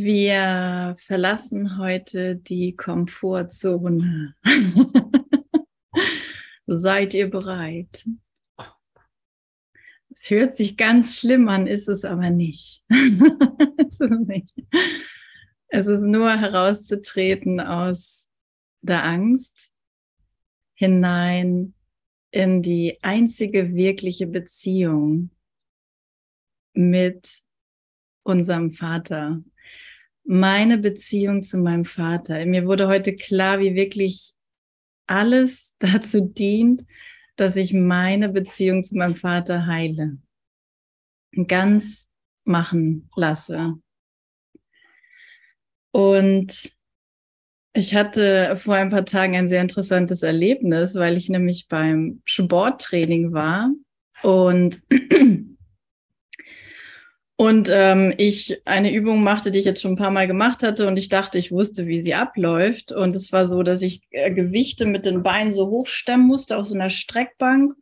Wir verlassen heute die Komfortzone. Seid ihr bereit? Es hört sich ganz schlimm an, ist es aber nicht. ist es nicht. Es ist nur herauszutreten aus der Angst hinein in die einzige wirkliche Beziehung mit unserem Vater. Meine Beziehung zu meinem Vater. Mir wurde heute klar, wie wirklich alles dazu dient, dass ich meine Beziehung zu meinem Vater heile. Ganz machen lasse. Und ich hatte vor ein paar Tagen ein sehr interessantes Erlebnis, weil ich nämlich beim Sporttraining war und und ähm, ich eine Übung machte, die ich jetzt schon ein paar Mal gemacht hatte und ich dachte, ich wusste, wie sie abläuft. Und es war so, dass ich äh, Gewichte mit den Beinen so hochstemmen musste auf so einer Streckbank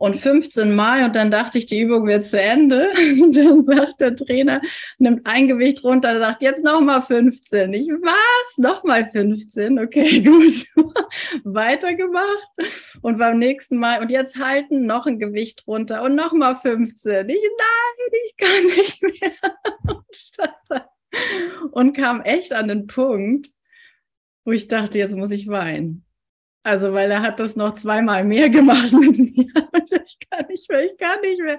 und 15 Mal und dann dachte ich, die Übung wird zu Ende. Und dann sagt der Trainer, nimmt ein Gewicht runter und sagt, jetzt nochmal 15. Ich, was? Nochmal 15? Okay, gut. Weitergemacht. Und beim nächsten Mal, und jetzt halten, noch ein Gewicht runter und nochmal 15. Ich, nein, ich kann nicht mehr. Und kam echt an den Punkt, wo ich dachte, jetzt muss ich weinen. Also, weil er hat das noch zweimal mehr gemacht mit mir. ich kann nicht mehr, ich kann nicht mehr.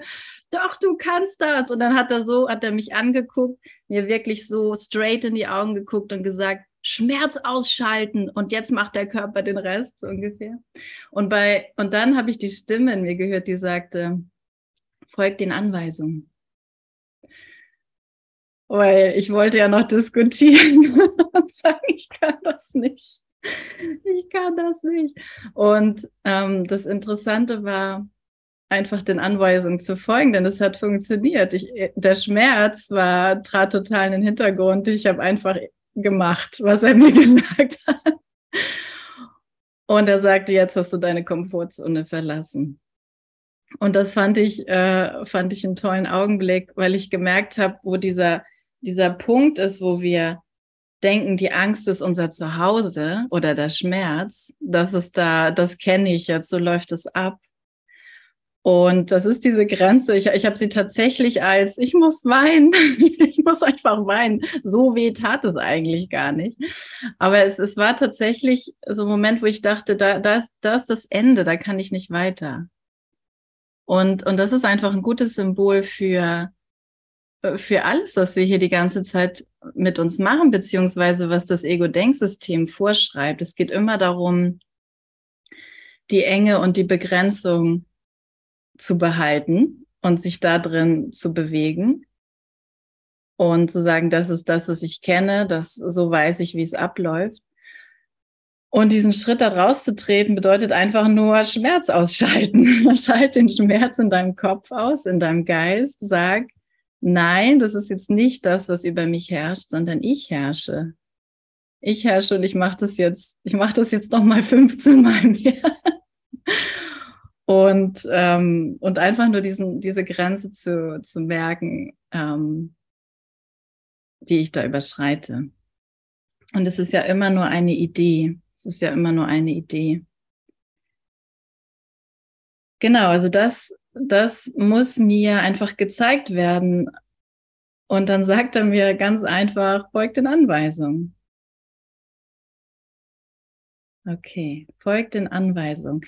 Doch, du kannst das. Und dann hat er so, hat er mich angeguckt, mir wirklich so straight in die Augen geguckt und gesagt, Schmerz ausschalten und jetzt macht der Körper den Rest so ungefähr. Und bei, und dann habe ich die Stimme in mir gehört, die sagte, folgt den Anweisungen. Weil ich wollte ja noch diskutieren und sagen, ich kann das nicht ich kann das nicht. Und ähm, das Interessante war, einfach den Anweisungen zu folgen, denn es hat funktioniert. Ich, der Schmerz war, trat total in den Hintergrund. Ich habe einfach gemacht, was er mir gesagt hat. Und er sagte, jetzt hast du deine Komfortzone verlassen. Und das fand ich, äh, fand ich einen tollen Augenblick, weil ich gemerkt habe, wo dieser, dieser Punkt ist, wo wir denken, die Angst ist unser Zuhause oder der Schmerz, das ist da, das kenne ich jetzt, so läuft es ab. Und das ist diese Grenze. Ich, ich habe sie tatsächlich als, ich muss weinen, ich muss einfach weinen. So weh tat es eigentlich gar nicht. Aber es, es war tatsächlich so ein Moment, wo ich dachte, da, da, da ist das Ende, da kann ich nicht weiter. Und, und das ist einfach ein gutes Symbol für, für alles, was wir hier die ganze Zeit mit uns machen, beziehungsweise was das Ego-Denksystem vorschreibt. Es geht immer darum, die Enge und die Begrenzung zu behalten und sich da drin zu bewegen und zu sagen, das ist das, was ich kenne, das so weiß ich, wie es abläuft. Und diesen Schritt da rauszutreten bedeutet einfach nur Schmerz ausschalten. Schalt den Schmerz in deinem Kopf aus, in deinem Geist. Sag, nein, das ist jetzt nicht das, was über mich herrscht, sondern ich herrsche. Ich herrsche und ich mache das jetzt, ich mache das jetzt noch mal 15 Mal mehr. und, ähm, und einfach nur diesen, diese Grenze zu, zu merken, ähm, die ich da überschreite. Und es ist ja immer nur eine Idee. Es ist ja immer nur eine Idee. Genau, also das das muss mir einfach gezeigt werden. Und dann sagt er mir ganz einfach, folgt den Anweisungen. Okay, folgt den Anweisungen.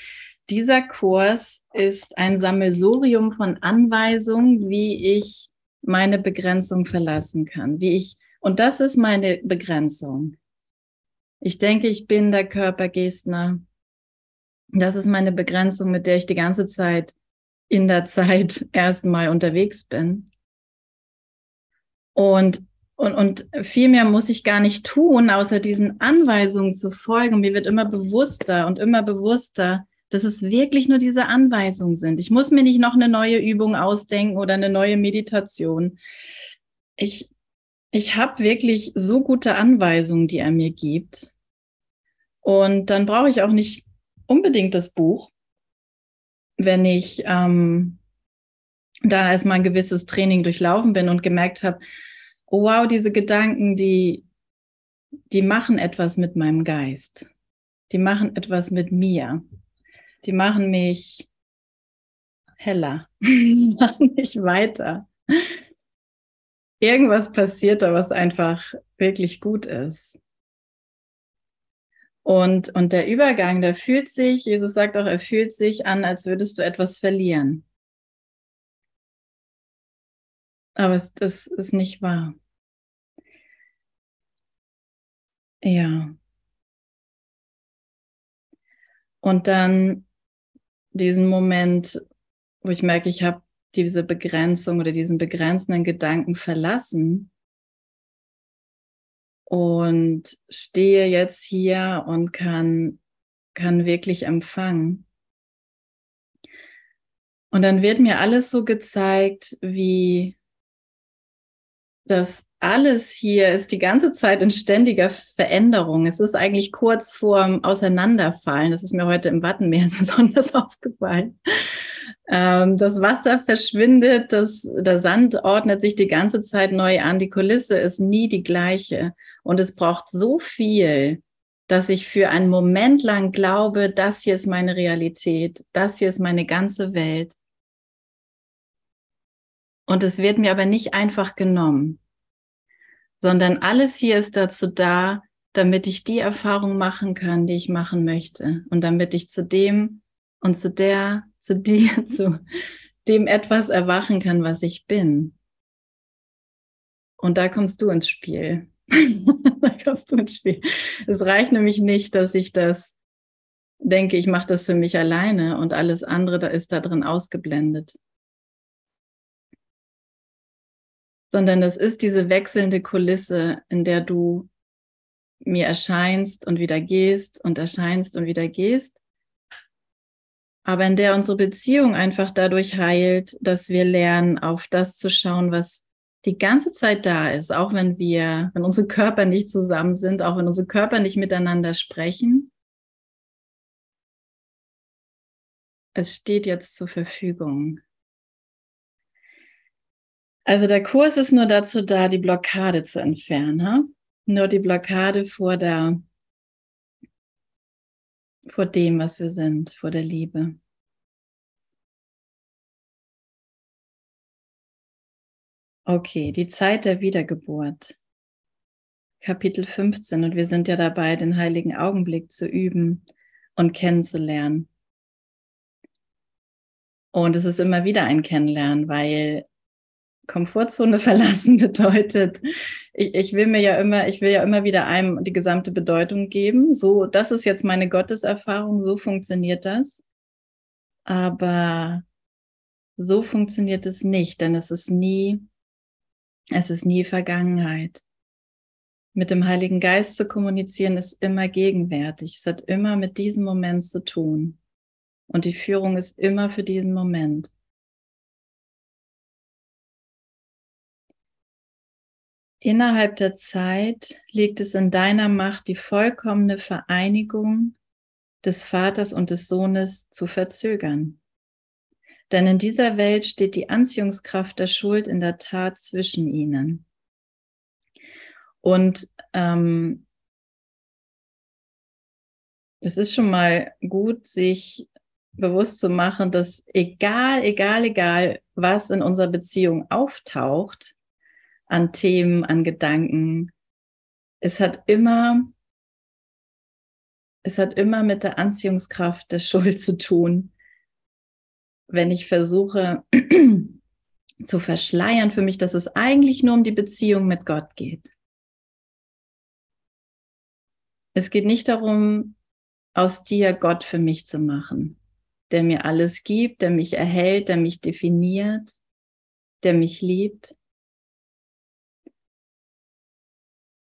Dieser Kurs ist ein Sammelsurium von Anweisungen, wie ich meine Begrenzung verlassen kann, wie ich, und das ist meine Begrenzung. Ich denke, ich bin der Körpergestner. Das ist meine Begrenzung, mit der ich die ganze Zeit in der Zeit erstmal unterwegs bin. Und, und, und viel mehr muss ich gar nicht tun, außer diesen Anweisungen zu folgen. Mir wird immer bewusster und immer bewusster, dass es wirklich nur diese Anweisungen sind. Ich muss mir nicht noch eine neue Übung ausdenken oder eine neue Meditation. Ich, ich habe wirklich so gute Anweisungen, die er mir gibt. Und dann brauche ich auch nicht unbedingt das Buch, wenn ich ähm, da erstmal ein gewisses Training durchlaufen bin und gemerkt habe, oh wow, diese Gedanken, die, die machen etwas mit meinem Geist. Die machen etwas mit mir. Die machen mich heller. Die machen mich weiter. Irgendwas passiert da, was einfach wirklich gut ist. Und, und der Übergang, der fühlt sich, Jesus sagt auch, er fühlt sich an, als würdest du etwas verlieren. Aber es, das ist nicht wahr. Ja. Und dann diesen Moment, wo ich merke, ich habe diese Begrenzung oder diesen begrenzenden Gedanken verlassen und stehe jetzt hier und kann, kann wirklich empfangen. Und dann wird mir alles so gezeigt, wie das alles hier ist die ganze Zeit in ständiger Veränderung. Es ist eigentlich kurz vorm Auseinanderfallen. Das ist mir heute im Wattenmeer besonders aufgefallen. Ähm, das Wasser verschwindet, das, der Sand ordnet sich die ganze Zeit neu an. Die Kulisse ist nie die gleiche. Und es braucht so viel, dass ich für einen Moment lang glaube, das hier ist meine Realität, das hier ist meine ganze Welt. Und es wird mir aber nicht einfach genommen, sondern alles hier ist dazu da, damit ich die Erfahrung machen kann, die ich machen möchte und damit ich zu dem und zu der, zu dir, zu dem etwas erwachen kann, was ich bin. Und da kommst du ins Spiel. da kommst du ins Spiel. Es reicht nämlich nicht, dass ich das denke, ich mache das für mich alleine und alles andere da ist da drin ausgeblendet. sondern das ist diese wechselnde Kulisse, in der du mir erscheinst und wieder gehst und erscheinst und wieder gehst, aber in der unsere Beziehung einfach dadurch heilt, dass wir lernen, auf das zu schauen, was die ganze Zeit da ist, auch wenn wir, wenn unsere Körper nicht zusammen sind, auch wenn unsere Körper nicht miteinander sprechen. Es steht jetzt zur Verfügung. Also der Kurs ist nur dazu da, die Blockade zu entfernen. Ha? Nur die Blockade vor der, vor dem, was wir sind, vor der Liebe. Okay, die Zeit der Wiedergeburt. Kapitel 15 und wir sind ja dabei, den heiligen Augenblick zu üben und kennenzulernen. Und es ist immer wieder ein Kennenlernen, weil Komfortzone verlassen bedeutet, ich, ich will mir ja immer, ich will ja immer wieder einem die gesamte Bedeutung geben. So, das ist jetzt meine Gotteserfahrung, so funktioniert das. Aber so funktioniert es nicht, denn es ist nie, es ist nie Vergangenheit. Mit dem Heiligen Geist zu kommunizieren ist immer gegenwärtig. Es hat immer mit diesem Moment zu tun. Und die Führung ist immer für diesen Moment. Innerhalb der Zeit liegt es in deiner Macht, die vollkommene Vereinigung des Vaters und des Sohnes zu verzögern. Denn in dieser Welt steht die Anziehungskraft der Schuld in der Tat zwischen ihnen. Und ähm, es ist schon mal gut, sich bewusst zu machen, dass egal, egal, egal, was in unserer Beziehung auftaucht, an Themen, an Gedanken. Es hat immer, es hat immer mit der Anziehungskraft der Schuld zu tun. Wenn ich versuche zu verschleiern für mich, dass es eigentlich nur um die Beziehung mit Gott geht. Es geht nicht darum, aus dir Gott für mich zu machen, der mir alles gibt, der mich erhält, der mich definiert, der mich liebt.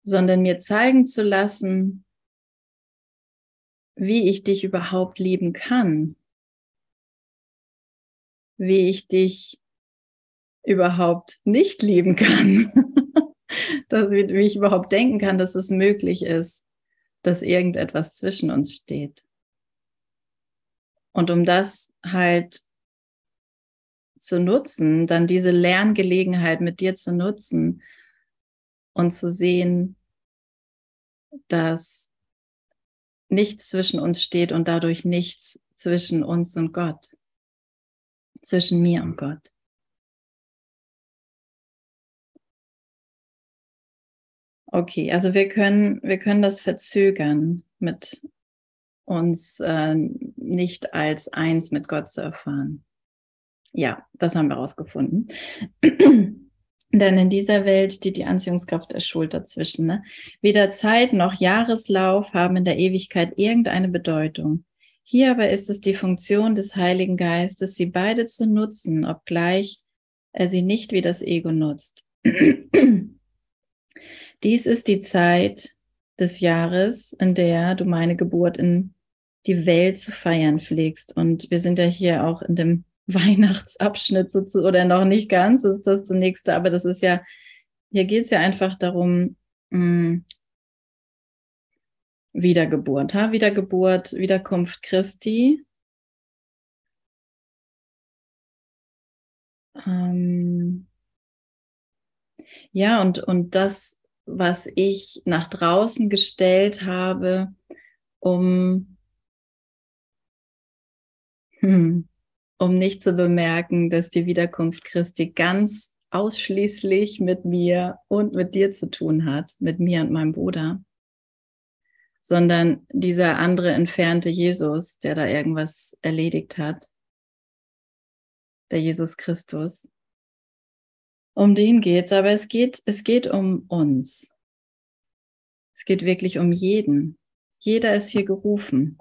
Sondern mir zeigen zu lassen, wie ich dich überhaupt lieben kann, wie ich dich überhaupt nicht lieben kann, dass, wie ich überhaupt denken kann, dass es möglich ist, dass irgendetwas zwischen uns steht. Und um das halt zu nutzen, dann diese Lerngelegenheit mit dir zu nutzen, und zu sehen, dass nichts zwischen uns steht und dadurch nichts zwischen uns und Gott, zwischen mir und Gott. Okay, also wir können, wir können das verzögern, mit uns äh, nicht als eins mit Gott zu erfahren. Ja, das haben wir herausgefunden. Denn in dieser Welt steht die Anziehungskraft der Schuld dazwischen. Ne? Weder Zeit noch Jahreslauf haben in der Ewigkeit irgendeine Bedeutung. Hier aber ist es die Funktion des Heiligen Geistes, sie beide zu nutzen, obgleich er sie nicht wie das Ego nutzt. Dies ist die Zeit des Jahres, in der du meine Geburt in die Welt zu feiern pflegst. Und wir sind ja hier auch in dem Weihnachtsabschnitt sozusagen, oder noch nicht ganz, ist das das nächste, aber das ist ja, hier geht es ja einfach darum, mh, hm, Wiedergeburt, ha? Wiedergeburt, Wiederkunft Christi. Ähm, ja, und, und das, was ich nach draußen gestellt habe, um, hm, um nicht zu bemerken, dass die Wiederkunft Christi ganz ausschließlich mit mir und mit dir zu tun hat, mit mir und meinem Bruder, sondern dieser andere entfernte Jesus, der da irgendwas erledigt hat, der Jesus Christus. Um den geht's, aber es geht, es geht um uns. Es geht wirklich um jeden. Jeder ist hier gerufen.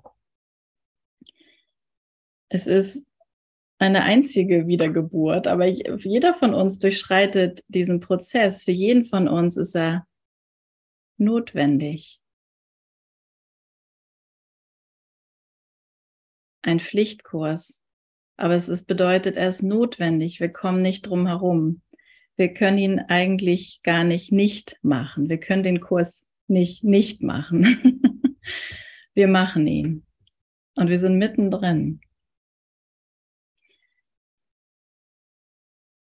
Es ist eine einzige Wiedergeburt, aber jeder von uns durchschreitet diesen Prozess. Für jeden von uns ist er notwendig. Ein Pflichtkurs, aber es ist, bedeutet, er ist notwendig. Wir kommen nicht drum herum wir können ihn eigentlich gar nicht nicht machen. Wir können den Kurs nicht nicht machen. wir machen ihn. Und wir sind mittendrin.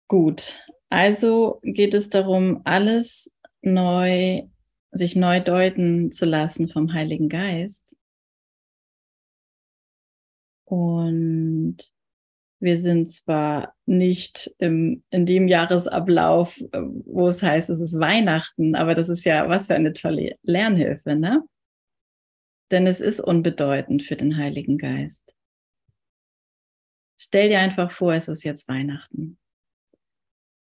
Gut, also geht es darum, alles neu, sich neu deuten zu lassen vom Heiligen Geist. Und wir sind zwar nicht im, in dem Jahresablauf, äh, wo es heißt, es ist Weihnachten, aber das ist ja was für eine tolle Lernhilfe, ne? Denn es ist unbedeutend für den Heiligen Geist. Stell dir einfach vor, es ist jetzt Weihnachten.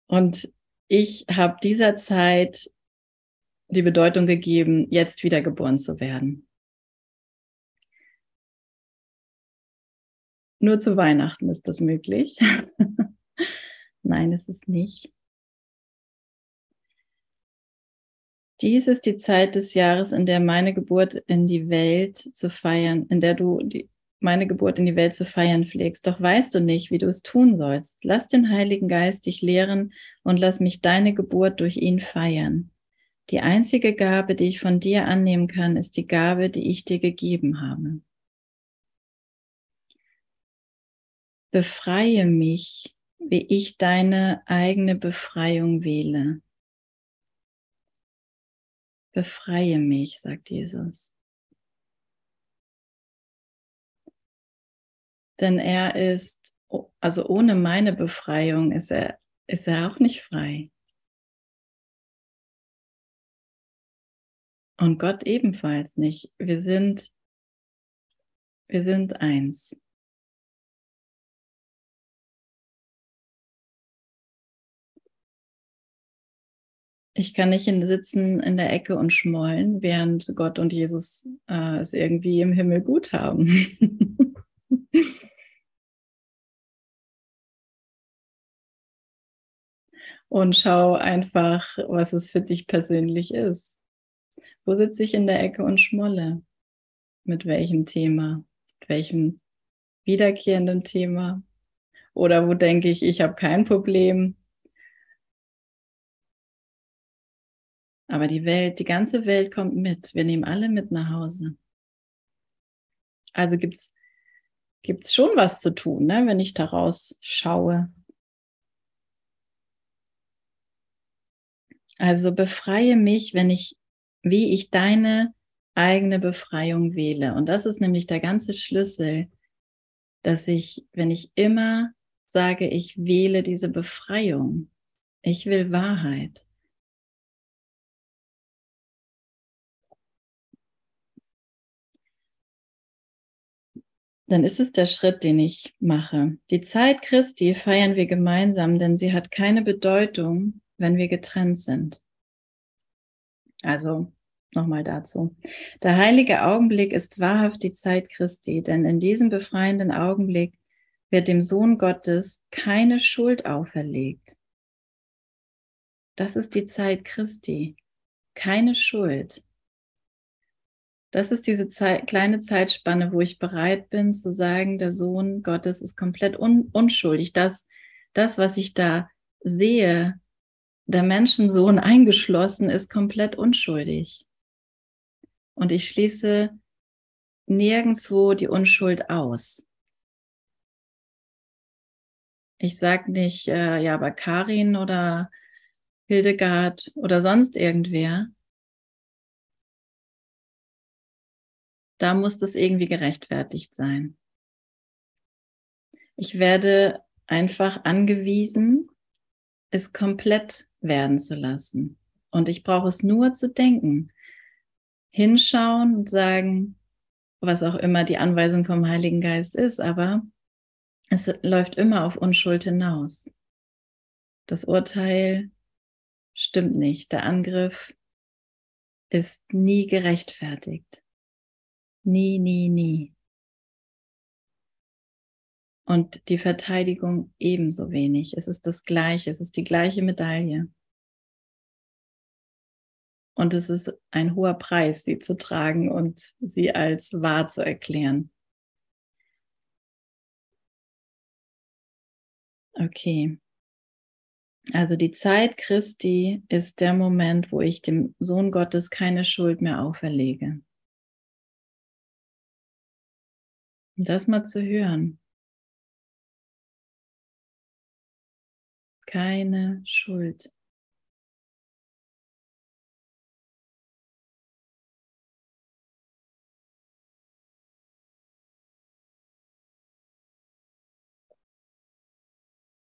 Und ich habe dieser Zeit die Bedeutung gegeben, jetzt wiedergeboren zu werden. Nur zu Weihnachten ist das möglich. Nein, es ist nicht. Dies ist die Zeit des Jahres, in der meine Geburt in die Welt zu feiern, in der du die, meine Geburt in die Welt zu feiern pflegst. Doch weißt du nicht, wie du es tun sollst. Lass den Heiligen Geist dich lehren und lass mich deine Geburt durch ihn feiern. Die einzige Gabe, die ich von dir annehmen kann, ist die Gabe, die ich dir gegeben habe. Befreie mich, wie ich deine eigene Befreiung wähle. Befreie mich, sagt Jesus. Denn er ist, also ohne meine Befreiung ist er, ist er auch nicht frei. Und Gott ebenfalls nicht. Wir sind, wir sind eins. Ich kann nicht in, sitzen in der Ecke und schmollen, während Gott und Jesus äh, es irgendwie im Himmel gut haben. und schau einfach, was es für dich persönlich ist. Wo sitze ich in der Ecke und schmolle? Mit welchem Thema? Mit welchem wiederkehrenden Thema? Oder wo denke ich, ich habe kein Problem, Aber die Welt, die ganze Welt kommt mit. Wir nehmen alle mit nach Hause. Also gibt es schon was zu tun, ne, wenn ich daraus schaue. Also befreie mich, wenn ich, wie ich deine eigene Befreiung wähle. Und das ist nämlich der ganze Schlüssel, dass ich, wenn ich immer sage, ich wähle diese Befreiung, ich will Wahrheit. Dann ist es der Schritt, den ich mache. Die Zeit Christi feiern wir gemeinsam, denn sie hat keine Bedeutung, wenn wir getrennt sind. Also nochmal dazu. Der heilige Augenblick ist wahrhaft die Zeit Christi, denn in diesem befreienden Augenblick wird dem Sohn Gottes keine Schuld auferlegt. Das ist die Zeit Christi, keine Schuld. Das ist diese Zeit, kleine Zeitspanne, wo ich bereit bin zu sagen, der Sohn Gottes ist komplett un unschuldig. Das, das, was ich da sehe, der Menschensohn eingeschlossen, ist komplett unschuldig. Und ich schließe nirgendwo die Unschuld aus. Ich sage nicht, äh, ja, aber Karin oder Hildegard oder sonst irgendwer. Da muss das irgendwie gerechtfertigt sein. Ich werde einfach angewiesen, es komplett werden zu lassen. Und ich brauche es nur zu denken hinschauen und sagen, was auch immer die Anweisung vom Heiligen Geist ist, aber es läuft immer auf Unschuld hinaus. Das Urteil stimmt nicht. Der Angriff ist nie gerechtfertigt. Nie, nie, nie. Und die Verteidigung ebenso wenig. Es ist das Gleiche, es ist die gleiche Medaille. Und es ist ein hoher Preis, sie zu tragen und sie als wahr zu erklären. Okay. Also die Zeit Christi ist der Moment, wo ich dem Sohn Gottes keine Schuld mehr auferlege. Und das mal zu hören. Keine Schuld.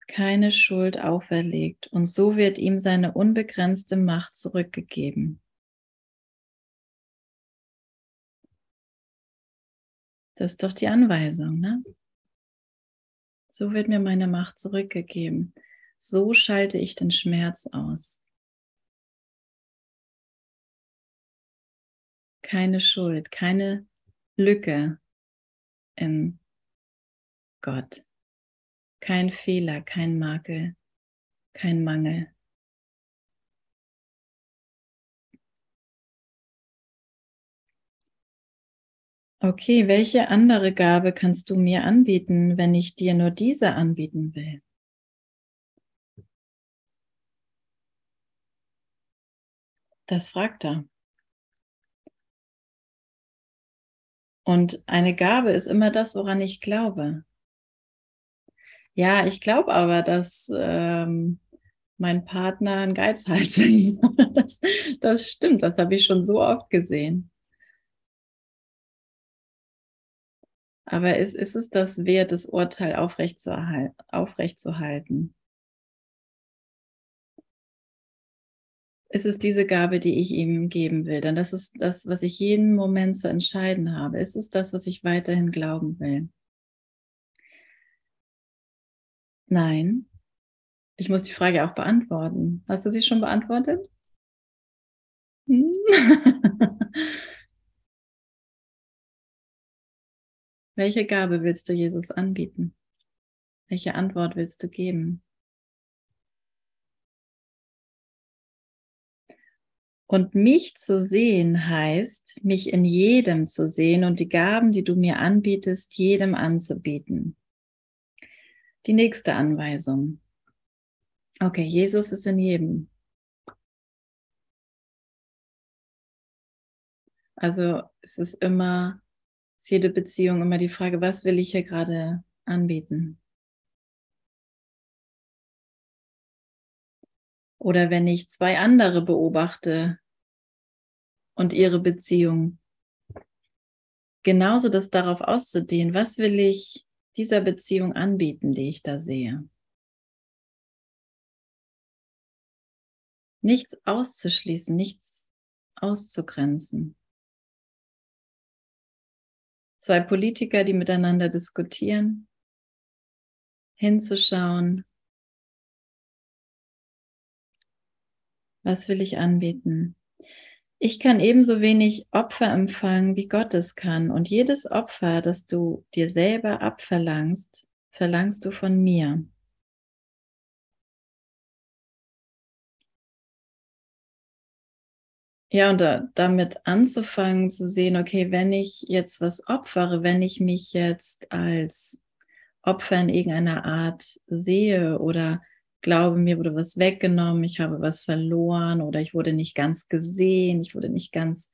keine Schuld auferlegt und so wird ihm seine unbegrenzte Macht zurückgegeben. Das ist doch die Anweisung, ne? So wird mir meine Macht zurückgegeben. So schalte ich den Schmerz aus. Keine Schuld, keine Lücke in Gott. Kein Fehler, kein Makel, kein Mangel. Okay, welche andere Gabe kannst du mir anbieten, wenn ich dir nur diese anbieten will? Das fragt er. Und eine Gabe ist immer das, woran ich glaube. Ja, ich glaube aber, dass ähm, mein Partner ein Geizhals ist. das, das stimmt, das habe ich schon so oft gesehen. Aber ist, ist es das wert, das Urteil aufrechtzuerhalten? aufrechtzuhalten? Ist es diese Gabe, die ich ihm geben will? Denn das ist das, was ich jeden Moment zu entscheiden habe. Ist es das, was ich weiterhin glauben will? Nein. Ich muss die Frage auch beantworten. Hast du sie schon beantwortet? Hm? Welche Gabe willst du Jesus anbieten? Welche Antwort willst du geben? Und mich zu sehen heißt, mich in jedem zu sehen und die Gaben, die du mir anbietest, jedem anzubieten. Die nächste Anweisung. Okay, Jesus ist in jedem. Also es ist immer, ist jede Beziehung immer die Frage, was will ich hier gerade anbieten? Oder wenn ich zwei andere beobachte und ihre Beziehung, genauso das darauf auszudehnen, was will ich dieser Beziehung anbieten, die ich da sehe. Nichts auszuschließen, nichts auszugrenzen. Zwei Politiker, die miteinander diskutieren, hinzuschauen, was will ich anbieten. Ich kann ebenso wenig Opfer empfangen, wie Gott es kann. Und jedes Opfer, das du dir selber abverlangst, verlangst du von mir. Ja, und da, damit anzufangen zu sehen, okay, wenn ich jetzt was opfere, wenn ich mich jetzt als Opfer in irgendeiner Art sehe oder glaube, mir wurde was weggenommen, ich habe was verloren oder ich wurde nicht ganz gesehen, ich wurde nicht ganz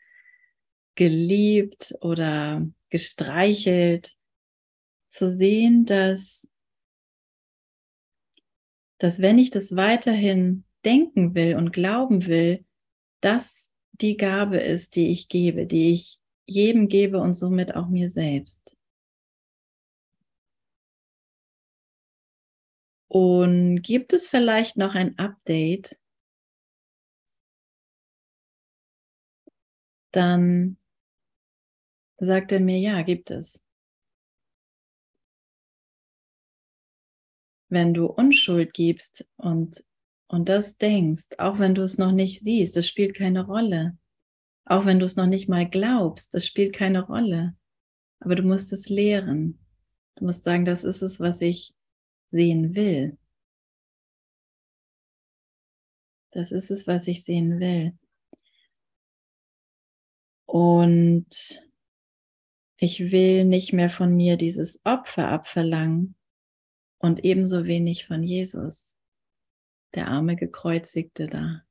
geliebt oder gestreichelt, zu sehen, dass, dass wenn ich das weiterhin denken will und glauben will, dass die Gabe ist, die ich gebe, die ich jedem gebe und somit auch mir selbst. Und gibt es vielleicht noch ein Update? Dann sagt er mir, ja, gibt es. Wenn du Unschuld gibst und, und das denkst, auch wenn du es noch nicht siehst, das spielt keine Rolle. Auch wenn du es noch nicht mal glaubst, das spielt keine Rolle. Aber du musst es lehren. Du musst sagen, das ist es, was ich sehen will. Das ist es, was ich sehen will. Und ich will nicht mehr von mir dieses Opfer abverlangen und ebenso wenig von Jesus, der arme Gekreuzigte da.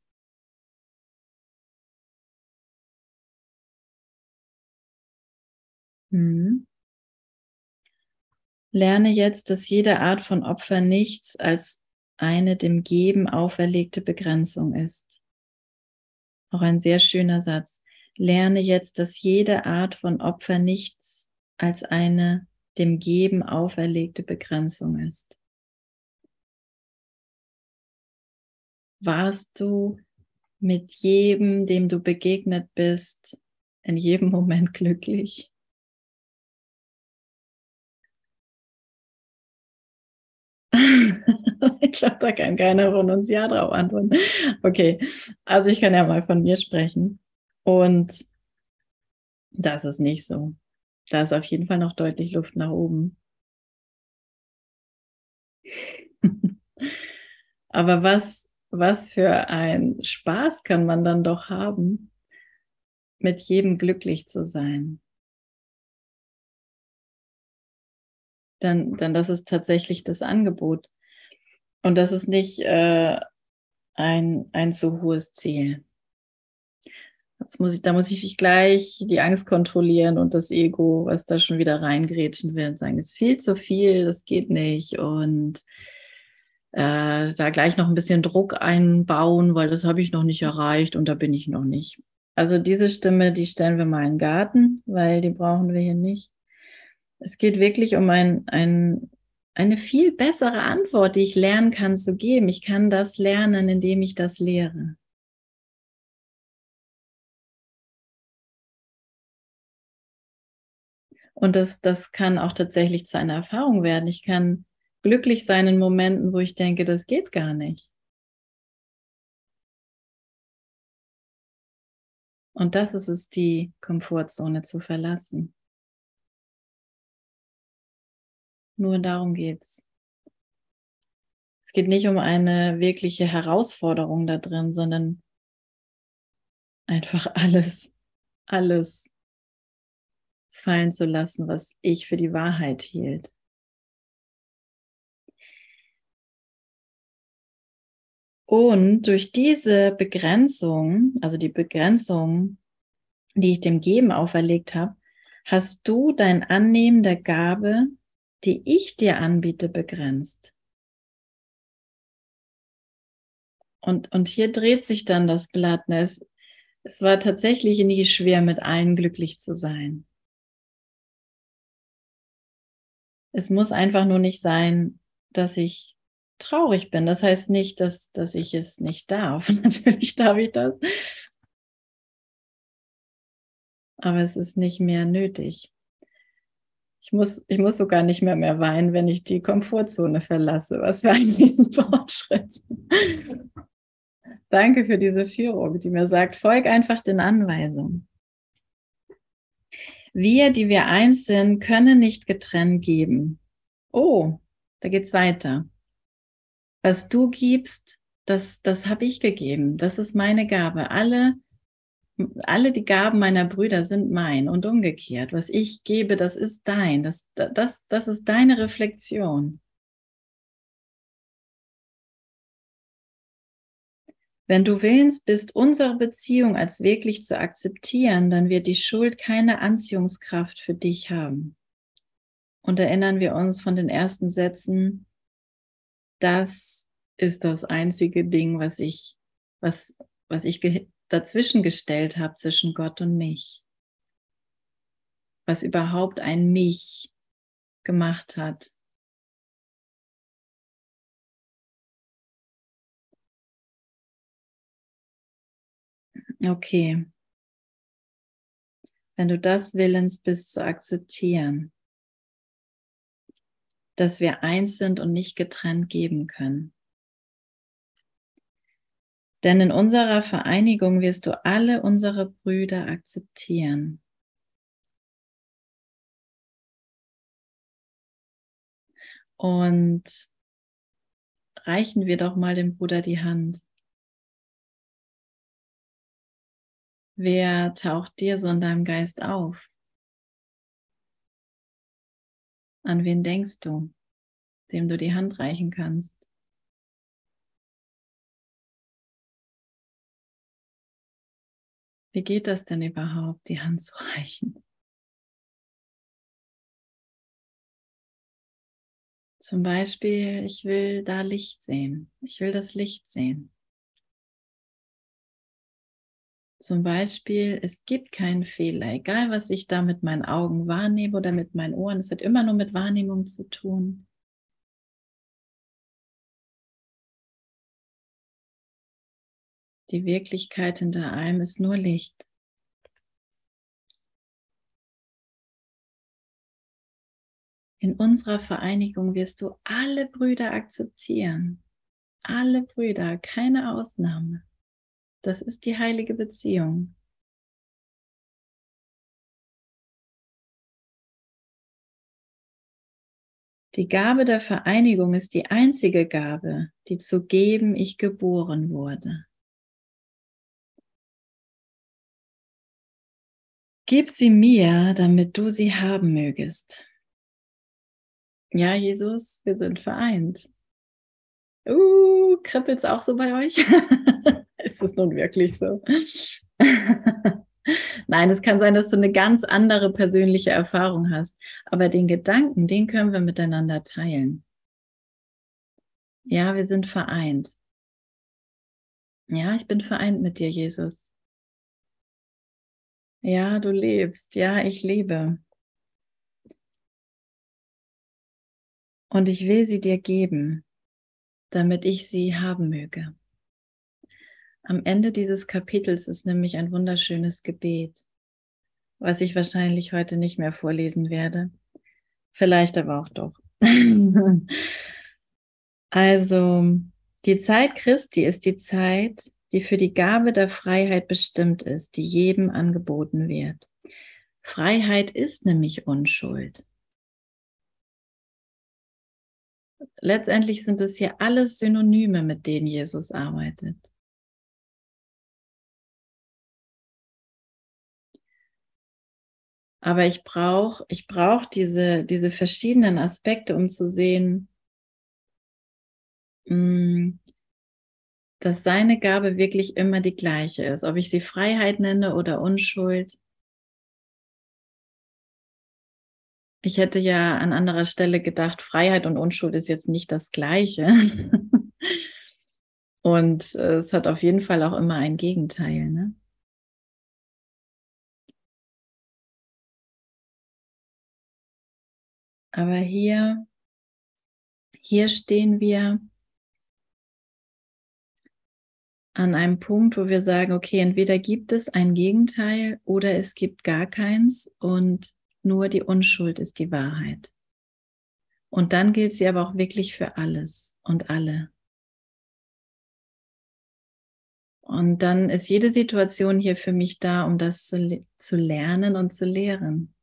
Hm. Lerne jetzt, dass jede Art von Opfer nichts als eine dem Geben auferlegte Begrenzung ist. Auch ein sehr schöner Satz. Lerne jetzt, dass jede Art von Opfer nichts als eine dem Geben auferlegte Begrenzung ist. Warst du mit jedem, dem du begegnet bist, in jedem Moment glücklich? ich glaube, da kann keiner von uns Ja drauf antworten. Okay, also ich kann ja mal von mir sprechen. Und das ist nicht so. Da ist auf jeden Fall noch deutlich Luft nach oben. Aber was, was für ein Spaß kann man dann doch haben, mit jedem glücklich zu sein. Dann, dann das ist tatsächlich das Angebot. Und das ist nicht äh, ein, ein zu hohes Ziel. Jetzt muss ich, da muss ich gleich die Angst kontrollieren und das Ego, was da schon wieder reingrätschen will und sagen, es ist viel zu viel, das geht nicht. Und äh, da gleich noch ein bisschen Druck einbauen, weil das habe ich noch nicht erreicht und da bin ich noch nicht. Also diese Stimme, die stellen wir mal in den Garten, weil die brauchen wir hier nicht. Es geht wirklich um ein, ein eine viel bessere Antwort, die ich lernen kann zu geben. Ich kann das lernen, indem ich das lehre. Und das, das kann auch tatsächlich zu einer Erfahrung werden. Ich kann glücklich sein in Momenten, wo ich denke, das geht gar nicht. Und das ist es, die Komfortzone zu verlassen. Nur darum geht's. Es geht nicht um eine wirkliche Herausforderung da drin, sondern einfach alles, alles fallen zu lassen, was ich für die Wahrheit hielt. Und durch diese Begrenzung, also die Begrenzung, die ich dem Geben auferlegt habe, hast du dein Annehmen der Gabe die ich dir anbiete, begrenzt. Und, und hier dreht sich dann das Blatt. Ne? Es, es war tatsächlich nie schwer, mit allen glücklich zu sein. Es muss einfach nur nicht sein, dass ich traurig bin. Das heißt nicht, dass, dass ich es nicht darf. Natürlich darf ich das. Aber es ist nicht mehr nötig. Ich muss, ich muss sogar nicht mehr mehr weinen, wenn ich die Komfortzone verlasse. Was für ein Fortschritt. Danke für diese Führung, die mir sagt, folg einfach den Anweisungen. Wir, die wir eins sind, können nicht getrennt geben. Oh, da geht's weiter. Was du gibst, das, das habe ich gegeben. Das ist meine Gabe. Alle, alle die Gaben meiner Brüder sind mein und umgekehrt. Was ich gebe, das ist dein. Das, das, das ist deine Reflexion. Wenn du willens bist, unsere Beziehung als wirklich zu akzeptieren, dann wird die Schuld keine Anziehungskraft für dich haben. Und erinnern wir uns von den ersten Sätzen, das ist das einzige Ding, was ich, was, was ich dazwischen gestellt habe zwischen Gott und mich. Was überhaupt ein Mich gemacht hat. Okay. Wenn du das willens bist zu akzeptieren, dass wir eins sind und nicht getrennt geben können. Denn in unserer Vereinigung wirst du alle unsere Brüder akzeptieren. Und reichen wir doch mal dem Bruder die Hand. Wer taucht dir so in deinem Geist auf? An wen denkst du, dem du die Hand reichen kannst? Wie geht das denn überhaupt, die Hand zu reichen? Zum Beispiel, ich will da Licht sehen. Ich will das Licht sehen. Zum Beispiel, es gibt keinen Fehler, egal was ich da mit meinen Augen wahrnehme oder mit meinen Ohren. Es hat immer nur mit Wahrnehmung zu tun. Die Wirklichkeit hinter allem ist nur Licht. In unserer Vereinigung wirst du alle Brüder akzeptieren. Alle Brüder, keine Ausnahme. Das ist die heilige Beziehung. Die Gabe der Vereinigung ist die einzige Gabe, die zu geben ich geboren wurde. Gib sie mir, damit du sie haben mögest. Ja, Jesus, wir sind vereint. Uh, kribbelt's auch so bei euch? Ist es nun wirklich so? Nein, es kann sein, dass du eine ganz andere persönliche Erfahrung hast. Aber den Gedanken, den können wir miteinander teilen. Ja, wir sind vereint. Ja, ich bin vereint mit dir, Jesus. Ja, du lebst. Ja, ich lebe. Und ich will sie dir geben, damit ich sie haben möge. Am Ende dieses Kapitels ist nämlich ein wunderschönes Gebet, was ich wahrscheinlich heute nicht mehr vorlesen werde. Vielleicht aber auch doch. also, die Zeit Christi ist die Zeit, die für die Gabe der Freiheit bestimmt ist, die jedem angeboten wird. Freiheit ist nämlich Unschuld. Letztendlich sind es hier alles Synonyme, mit denen Jesus arbeitet. Aber ich brauche ich brauch diese, diese verschiedenen Aspekte, um zu sehen, mm, dass seine Gabe wirklich immer die gleiche ist. Ob ich sie Freiheit nenne oder Unschuld. Ich hätte ja an anderer Stelle gedacht, Freiheit und Unschuld ist jetzt nicht das gleiche. Und äh, es hat auf jeden Fall auch immer ein Gegenteil. Ne? Aber hier, hier stehen wir an einem Punkt, wo wir sagen, okay, entweder gibt es ein Gegenteil oder es gibt gar keins und nur die Unschuld ist die Wahrheit. Und dann gilt sie aber auch wirklich für alles und alle. Und dann ist jede Situation hier für mich da, um das zu, zu lernen und zu lehren.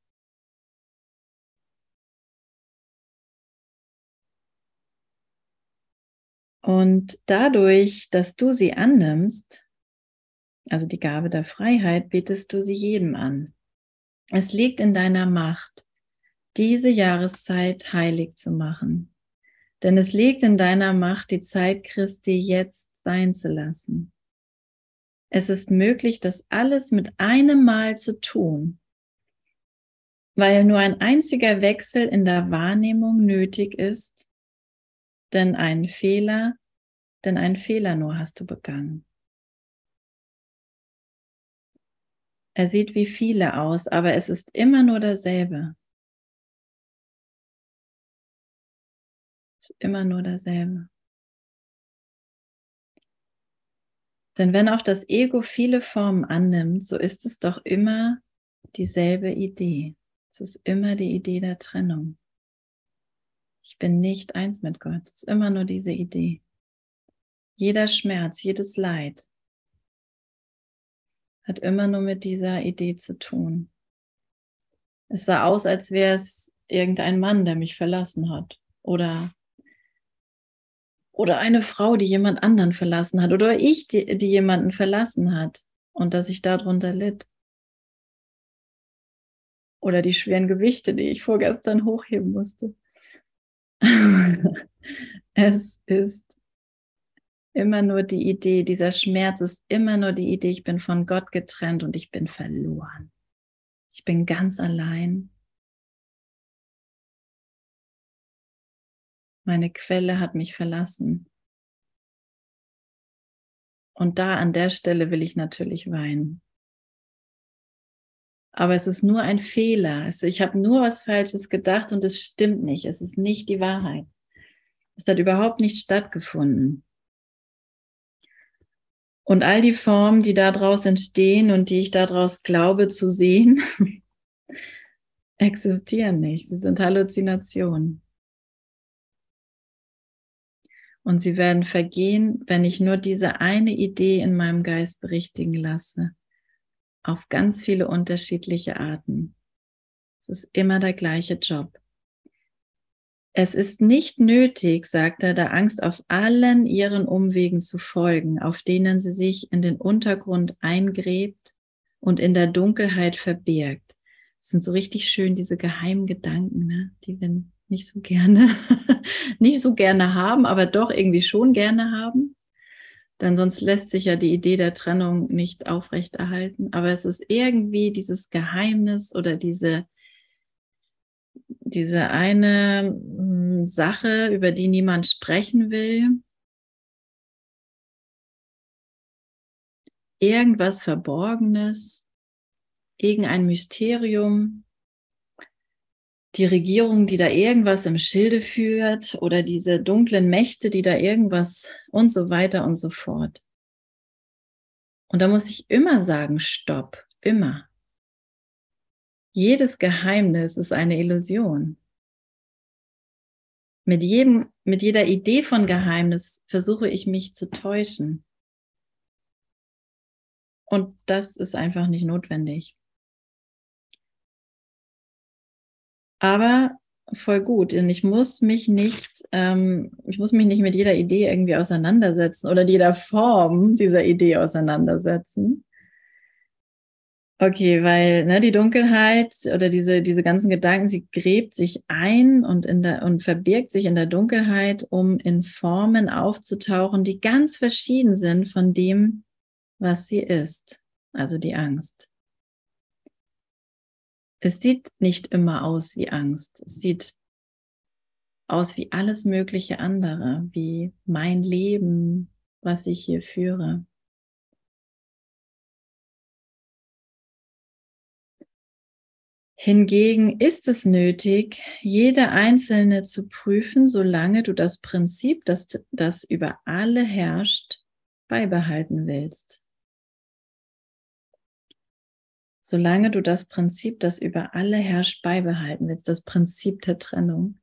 Und dadurch, dass du sie annimmst, also die Gabe der Freiheit, bietest du sie jedem an. Es liegt in deiner Macht, diese Jahreszeit heilig zu machen. Denn es liegt in deiner Macht, die Zeit Christi jetzt sein zu lassen. Es ist möglich, das alles mit einem Mal zu tun, weil nur ein einziger Wechsel in der Wahrnehmung nötig ist, denn ein Fehler, denn ein Fehler nur hast du begangen. Er sieht wie viele aus, aber es ist immer nur derselbe. Es ist immer nur derselbe. Denn wenn auch das Ego viele Formen annimmt, so ist es doch immer dieselbe Idee. Es ist immer die Idee der Trennung. Ich bin nicht eins mit Gott. Es ist immer nur diese Idee. Jeder Schmerz, jedes Leid, hat immer nur mit dieser Idee zu tun. Es sah aus, als wäre es irgendein Mann, der mich verlassen hat. Oder, oder eine Frau, die jemand anderen verlassen hat. Oder ich, die, die jemanden verlassen hat. Und dass ich darunter litt. Oder die schweren Gewichte, die ich vorgestern hochheben musste. es ist immer nur die Idee, dieser Schmerz ist immer nur die Idee, ich bin von Gott getrennt und ich bin verloren. Ich bin ganz allein. Meine Quelle hat mich verlassen. Und da an der Stelle will ich natürlich weinen. Aber es ist nur ein Fehler. Also ich habe nur was Falsches gedacht und es stimmt nicht. Es ist nicht die Wahrheit. Es hat überhaupt nicht stattgefunden. Und all die Formen, die daraus entstehen und die ich daraus glaube zu sehen, existieren nicht. Sie sind Halluzinationen. Und sie werden vergehen, wenn ich nur diese eine Idee in meinem Geist berichtigen lasse. Auf ganz viele unterschiedliche Arten. Es ist immer der gleiche Job. Es ist nicht nötig, sagt er, der Angst auf allen ihren Umwegen zu folgen, auf denen sie sich in den Untergrund eingräbt und in der Dunkelheit verbirgt. Das sind so richtig schön diese geheimen Gedanken, ne? die wir nicht so gerne, nicht so gerne haben, aber doch irgendwie schon gerne haben. Denn sonst lässt sich ja die Idee der Trennung nicht aufrechterhalten. Aber es ist irgendwie dieses Geheimnis oder diese diese eine hm, Sache, über die niemand sprechen will, irgendwas Verborgenes, irgendein Mysterium, die Regierung, die da irgendwas im Schilde führt oder diese dunklen Mächte, die da irgendwas und so weiter und so fort. Und da muss ich immer sagen, stopp, immer. Jedes Geheimnis ist eine Illusion. Mit, jedem, mit jeder Idee von Geheimnis versuche ich mich zu täuschen. Und das ist einfach nicht notwendig. Aber voll gut. Und ich muss mich nicht, ähm, ich muss mich nicht mit jeder Idee irgendwie auseinandersetzen oder jeder Form dieser Idee auseinandersetzen, Okay, weil ne, die Dunkelheit oder diese, diese ganzen Gedanken, sie gräbt sich ein und, in der, und verbirgt sich in der Dunkelheit, um in Formen aufzutauchen, die ganz verschieden sind von dem, was sie ist, also die Angst. Es sieht nicht immer aus wie Angst. Es sieht aus wie alles mögliche andere, wie mein Leben, was ich hier führe. Hingegen ist es nötig, jede einzelne zu prüfen, solange du das Prinzip, das, das über alle herrscht, beibehalten willst. Solange du das Prinzip, das über alle herrscht, beibehalten willst, das Prinzip der Trennung.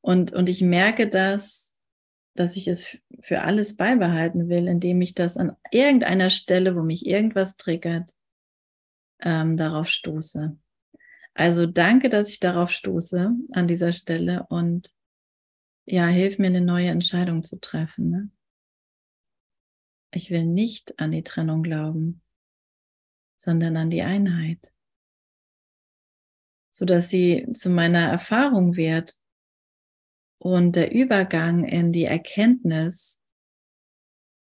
Und, und ich merke das, dass ich es für alles beibehalten will, indem ich das an irgendeiner Stelle, wo mich irgendwas triggert, ähm, darauf stoße. Also danke, dass ich darauf stoße an dieser Stelle und ja, hilf mir eine neue Entscheidung zu treffen. Ne? Ich will nicht an die Trennung glauben, sondern an die Einheit, sodass sie zu meiner Erfahrung wird und der Übergang in die Erkenntnis,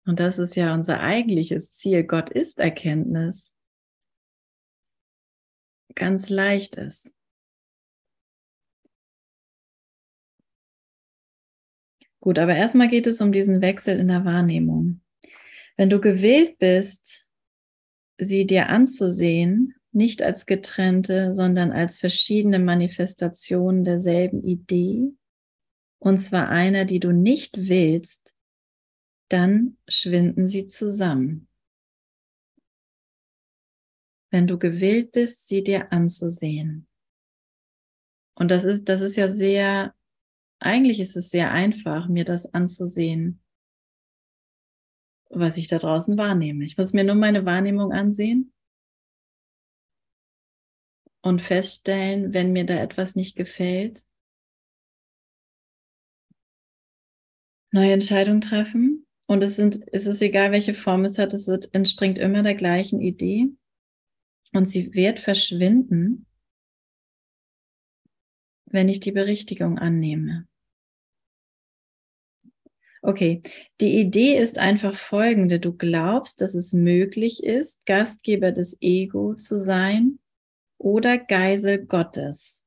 und das ist ja unser eigentliches Ziel, Gott ist Erkenntnis, ganz leicht ist. Gut, aber erstmal geht es um diesen Wechsel in der Wahrnehmung. Wenn du gewillt bist, sie dir anzusehen, nicht als getrennte, sondern als verschiedene Manifestationen derselben Idee, und zwar einer, die du nicht willst, dann schwinden sie zusammen. Wenn du gewillt bist, sie dir anzusehen. Und das ist, das ist ja sehr, eigentlich ist es sehr einfach, mir das anzusehen, was ich da draußen wahrnehme. Ich muss mir nur meine Wahrnehmung ansehen und feststellen, wenn mir da etwas nicht gefällt, neue Entscheidungen treffen. Und es, sind, es ist egal, welche Form es hat, es entspringt immer der gleichen Idee. Und sie wird verschwinden, wenn ich die Berichtigung annehme. Okay, die Idee ist einfach folgende. Du glaubst, dass es möglich ist, Gastgeber des Ego zu sein oder Geisel Gottes.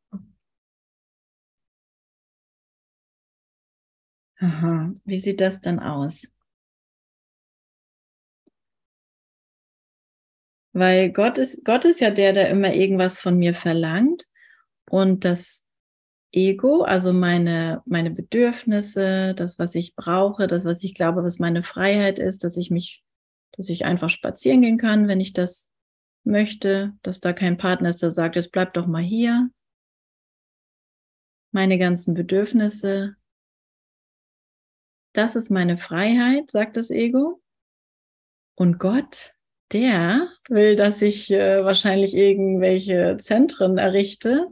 Aha, wie sieht das dann aus? Weil Gott ist, Gott ist ja der, der immer irgendwas von mir verlangt. Und das Ego, also meine, meine Bedürfnisse, das, was ich brauche, das, was ich glaube, was meine Freiheit ist, dass ich mich, dass ich einfach spazieren gehen kann, wenn ich das möchte, dass da kein Partner ist, der sagt, jetzt bleib doch mal hier. Meine ganzen Bedürfnisse, das ist meine Freiheit, sagt das Ego. Und Gott, der will, dass ich äh, wahrscheinlich irgendwelche Zentren errichte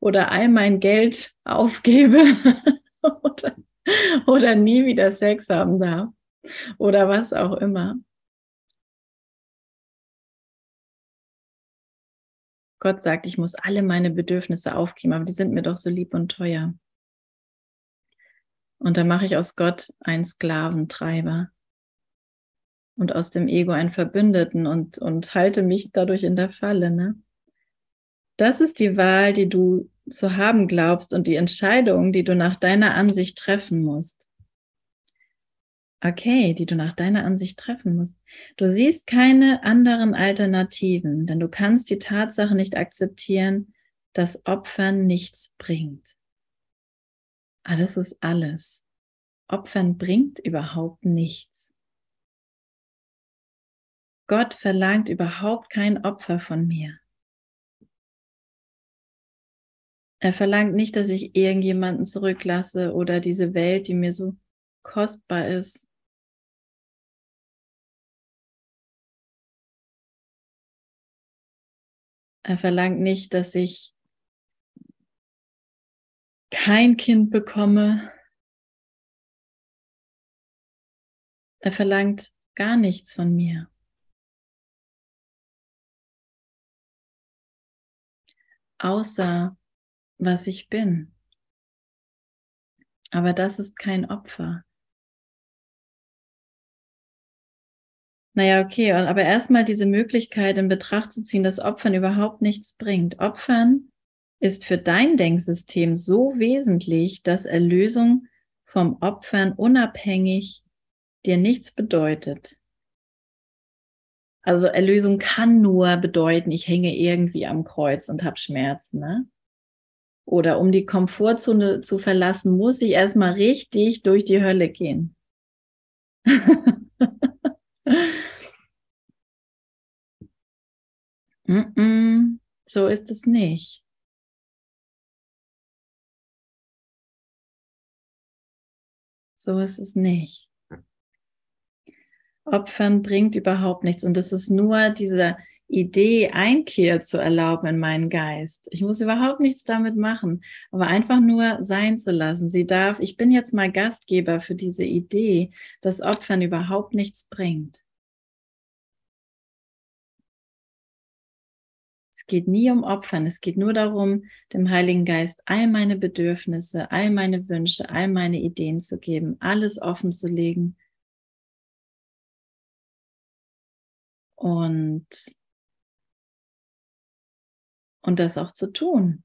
oder all mein Geld aufgebe oder, oder nie wieder Sex haben darf oder was auch immer. Gott sagt, ich muss alle meine Bedürfnisse aufgeben, aber die sind mir doch so lieb und teuer. Und da mache ich aus Gott einen Sklaventreiber und aus dem Ego einen Verbündeten und, und halte mich dadurch in der Falle. Ne? Das ist die Wahl, die du zu haben glaubst und die Entscheidung, die du nach deiner Ansicht treffen musst. Okay, die du nach deiner Ansicht treffen musst. Du siehst keine anderen Alternativen, denn du kannst die Tatsache nicht akzeptieren, dass Opfern nichts bringt. Ah, das ist alles. Opfern bringt überhaupt nichts. Gott verlangt überhaupt kein Opfer von mir. Er verlangt nicht, dass ich irgendjemanden zurücklasse oder diese Welt, die mir so kostbar ist. Er verlangt nicht, dass ich kein Kind bekomme. Er verlangt gar nichts von mir. Außer was ich bin. Aber das ist kein Opfer. Naja, okay, aber erstmal diese Möglichkeit in Betracht zu ziehen, dass Opfern überhaupt nichts bringt. Opfern ist für dein Denksystem so wesentlich, dass Erlösung vom Opfern unabhängig dir nichts bedeutet. Also Erlösung kann nur bedeuten, ich hänge irgendwie am Kreuz und habe Schmerzen. Ne? Oder um die Komfortzone zu verlassen, muss ich erstmal richtig durch die Hölle gehen. so ist es nicht. So ist es nicht. Opfern bringt überhaupt nichts. Und es ist nur diese Idee, Einkehr zu erlauben in meinen Geist. Ich muss überhaupt nichts damit machen, aber einfach nur sein zu lassen. Sie darf, ich bin jetzt mal Gastgeber für diese Idee, dass Opfern überhaupt nichts bringt. Es geht nie um Opfern, es geht nur darum, dem Heiligen Geist all meine Bedürfnisse, all meine Wünsche, all meine Ideen zu geben, alles offen zu legen. Und und das auch zu tun.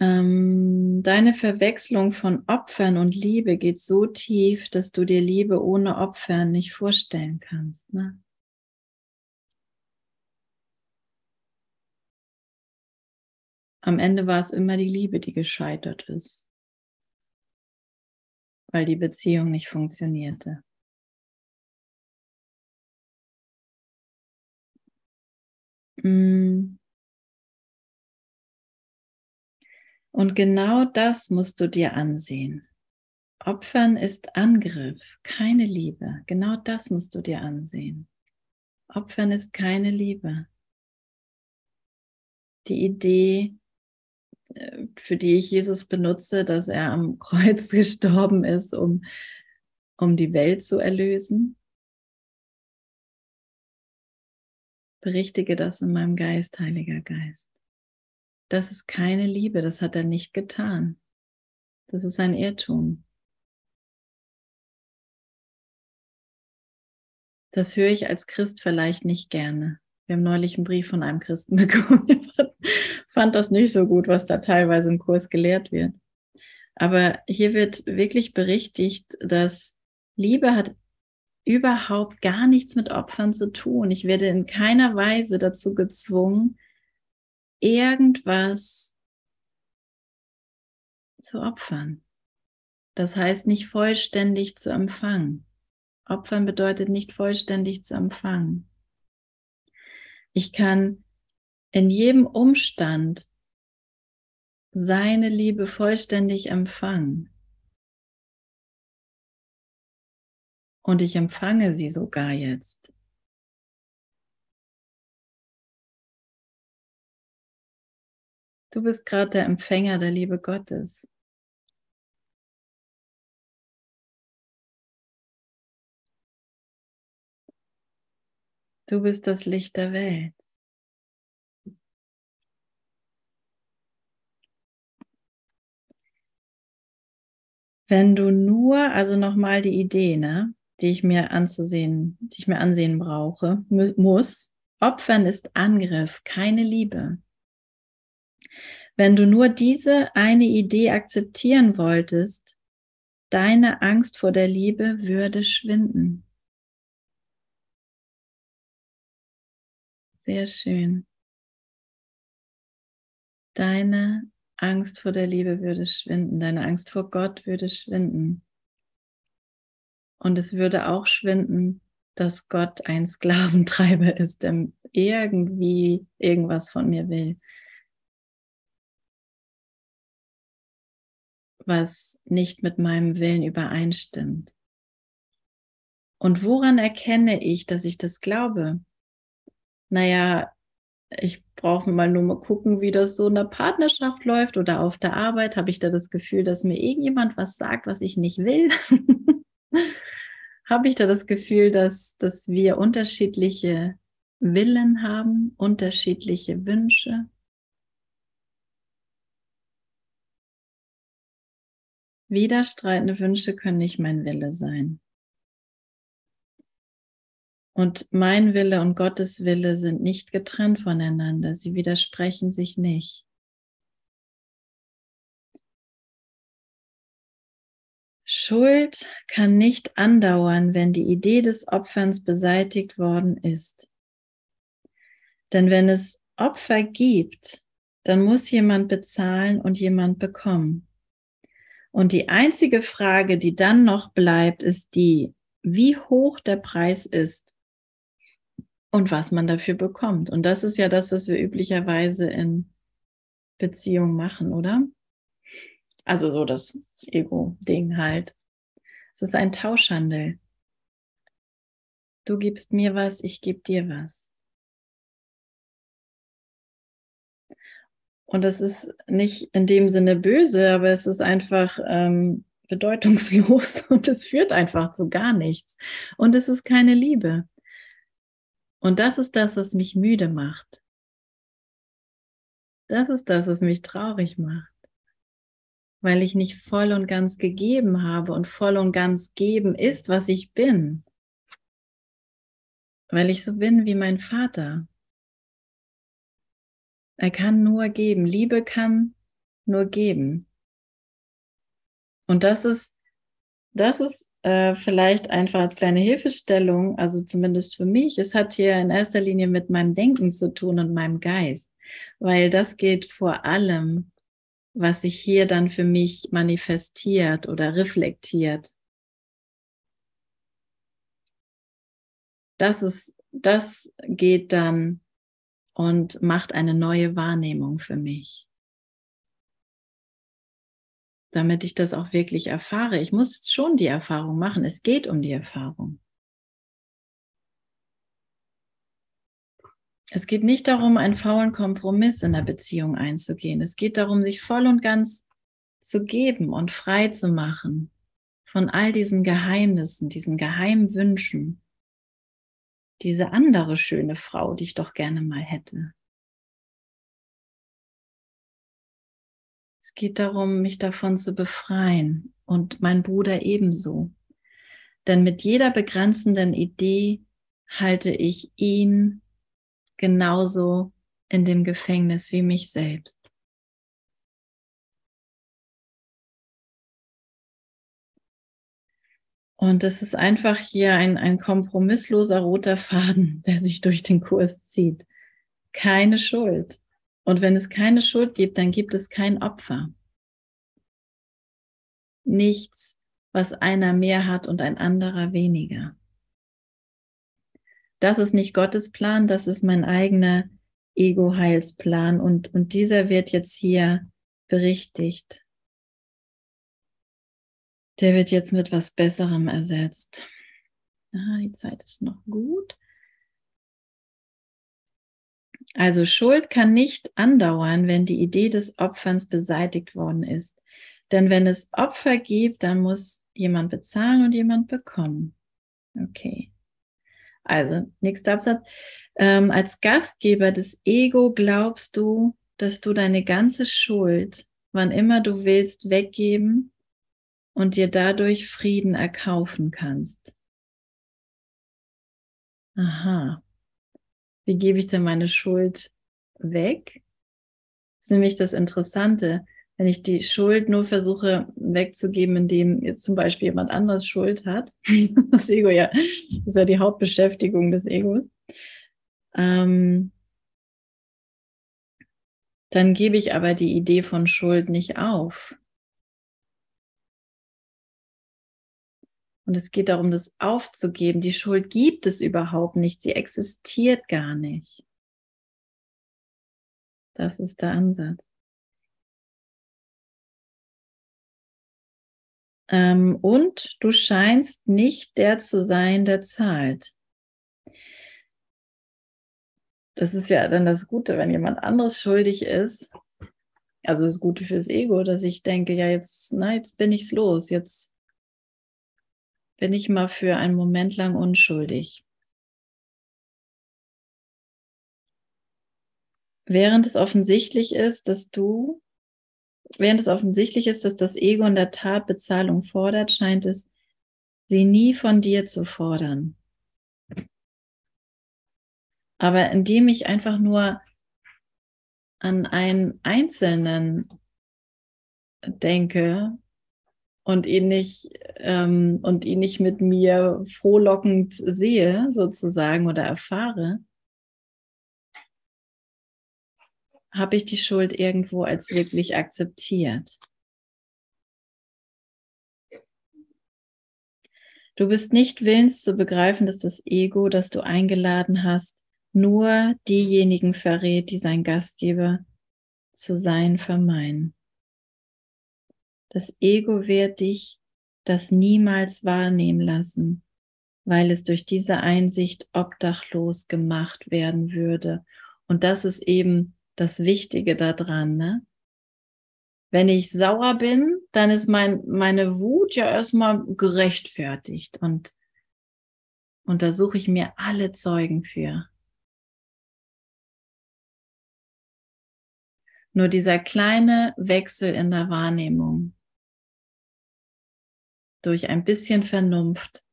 Ähm, deine Verwechslung von Opfern und Liebe geht so tief, dass du dir Liebe ohne Opfern nicht vorstellen kannst. Ne? Am Ende war es immer die Liebe, die gescheitert ist, weil die Beziehung nicht funktionierte. Und genau das musst du dir ansehen. Opfern ist Angriff, keine Liebe. Genau das musst du dir ansehen. Opfern ist keine Liebe. Die Idee, äh, für die ich Jesus benutze, dass er am Kreuz gestorben ist, um, um die Welt zu erlösen, Berichtige das in meinem Geist, Heiliger Geist. Das ist keine Liebe, das hat er nicht getan. Das ist ein Irrtum. Das höre ich als Christ vielleicht nicht gerne. Wir haben neulich einen Brief von einem Christen bekommen. Ich fand das nicht so gut, was da teilweise im Kurs gelehrt wird. Aber hier wird wirklich berichtigt, dass Liebe hat überhaupt gar nichts mit Opfern zu tun. Ich werde in keiner Weise dazu gezwungen, irgendwas zu opfern. Das heißt nicht vollständig zu empfangen. Opfern bedeutet nicht vollständig zu empfangen. Ich kann in jedem Umstand seine Liebe vollständig empfangen. Und ich empfange sie sogar jetzt. Du bist gerade der Empfänger der Liebe Gottes. Du bist das Licht der Welt. Wenn du nur, also nochmal die Idee, ne? Die ich mir anzusehen, die ich mir ansehen brauche, muss. Opfern ist Angriff, keine Liebe. Wenn du nur diese eine Idee akzeptieren wolltest, deine Angst vor der Liebe würde schwinden. Sehr schön. Deine Angst vor der Liebe würde schwinden, deine Angst vor Gott würde schwinden. Und es würde auch schwinden, dass Gott ein Sklaventreiber ist, der irgendwie irgendwas von mir will. was nicht mit meinem Willen übereinstimmt. Und woran erkenne ich, dass ich das glaube? Naja, ich brauche mal nur mal gucken, wie das so in der Partnerschaft läuft oder auf der Arbeit. Habe ich da das Gefühl, dass mir irgendjemand was sagt, was ich nicht will? habe ich da das Gefühl, dass, dass wir unterschiedliche Willen haben, unterschiedliche Wünsche. Widerstreitende Wünsche können nicht mein Wille sein. Und mein Wille und Gottes Wille sind nicht getrennt voneinander. Sie widersprechen sich nicht. Schuld kann nicht andauern, wenn die Idee des Opferns beseitigt worden ist. Denn wenn es Opfer gibt, dann muss jemand bezahlen und jemand bekommen. Und die einzige Frage, die dann noch bleibt, ist die, wie hoch der Preis ist, und was man dafür bekommt. Und das ist ja das, was wir üblicherweise in Beziehungen machen, oder? Also so das Ego-Ding halt. Es ist ein Tauschhandel. Du gibst mir was, ich gebe dir was. Und das ist nicht in dem Sinne böse, aber es ist einfach ähm, bedeutungslos und es führt einfach zu gar nichts. Und es ist keine Liebe. Und das ist das, was mich müde macht. Das ist das, was mich traurig macht, weil ich nicht voll und ganz gegeben habe und voll und ganz geben ist, was ich bin, weil ich so bin wie mein Vater. Er kann nur geben. Liebe kann nur geben. Und das ist, das ist äh, vielleicht einfach als kleine Hilfestellung, also zumindest für mich, es hat hier in erster Linie mit meinem Denken zu tun und meinem Geist, weil das geht vor allem, was sich hier dann für mich manifestiert oder reflektiert. Das ist, das geht dann und macht eine neue Wahrnehmung für mich damit ich das auch wirklich erfahre. Ich muss schon die Erfahrung machen. Es geht um die Erfahrung. Es geht nicht darum, einen faulen Kompromiss in der Beziehung einzugehen. Es geht darum, sich voll und ganz zu geben und frei zu machen von all diesen Geheimnissen, diesen geheimen Wünschen. Diese andere schöne Frau, die ich doch gerne mal hätte. Es geht darum, mich davon zu befreien und mein Bruder ebenso. Denn mit jeder begrenzenden Idee halte ich ihn genauso in dem Gefängnis wie mich selbst. Und es ist einfach hier ein, ein kompromissloser roter Faden, der sich durch den Kurs zieht. Keine Schuld. Und wenn es keine Schuld gibt, dann gibt es kein Opfer. Nichts, was einer mehr hat und ein anderer weniger. Das ist nicht Gottes Plan, das ist mein eigener Ego-Heilsplan und, und dieser wird jetzt hier berichtigt. Der wird jetzt mit was Besserem ersetzt. Ah, die Zeit ist noch gut. Also Schuld kann nicht andauern, wenn die Idee des Opferns beseitigt worden ist. Denn wenn es Opfer gibt, dann muss jemand bezahlen und jemand bekommen. Okay. Also, nächster Absatz. Ähm, als Gastgeber des Ego glaubst du, dass du deine ganze Schuld, wann immer du willst, weggeben und dir dadurch Frieden erkaufen kannst. Aha. Wie gebe ich denn meine Schuld weg? Das ist nämlich das Interessante. Wenn ich die Schuld nur versuche wegzugeben, indem jetzt zum Beispiel jemand anderes Schuld hat, das Ego ja, ist ja die Hauptbeschäftigung des Egos, ähm, dann gebe ich aber die Idee von Schuld nicht auf. Und es geht darum, das aufzugeben. Die Schuld gibt es überhaupt nicht. Sie existiert gar nicht. Das ist der Ansatz. Ähm, und du scheinst nicht der zu sein, der zahlt. Das ist ja dann das Gute, wenn jemand anderes schuldig ist. Also das Gute fürs Ego, dass ich denke, ja, jetzt, na, jetzt bin ich's los. Jetzt bin ich mal für einen Moment lang unschuldig. Während es offensichtlich ist, dass du, während es offensichtlich ist, dass das Ego in der Tat Bezahlung fordert, scheint es, sie nie von dir zu fordern. Aber indem ich einfach nur an einen Einzelnen denke und ihn nicht ähm, und ihn nicht mit mir frohlockend sehe, sozusagen, oder erfahre, habe ich die Schuld irgendwo als wirklich akzeptiert. Du bist nicht willens zu begreifen, dass das Ego, das du eingeladen hast, nur diejenigen verrät, die sein Gastgeber zu sein vermeinen. Das Ego wird dich das niemals wahrnehmen lassen, weil es durch diese Einsicht obdachlos gemacht werden würde. Und das ist eben das Wichtige daran. Ne? Wenn ich sauer bin, dann ist mein, meine Wut ja erstmal gerechtfertigt und, und da suche ich mir alle Zeugen für. Nur dieser kleine Wechsel in der Wahrnehmung durch ein bisschen Vernunft,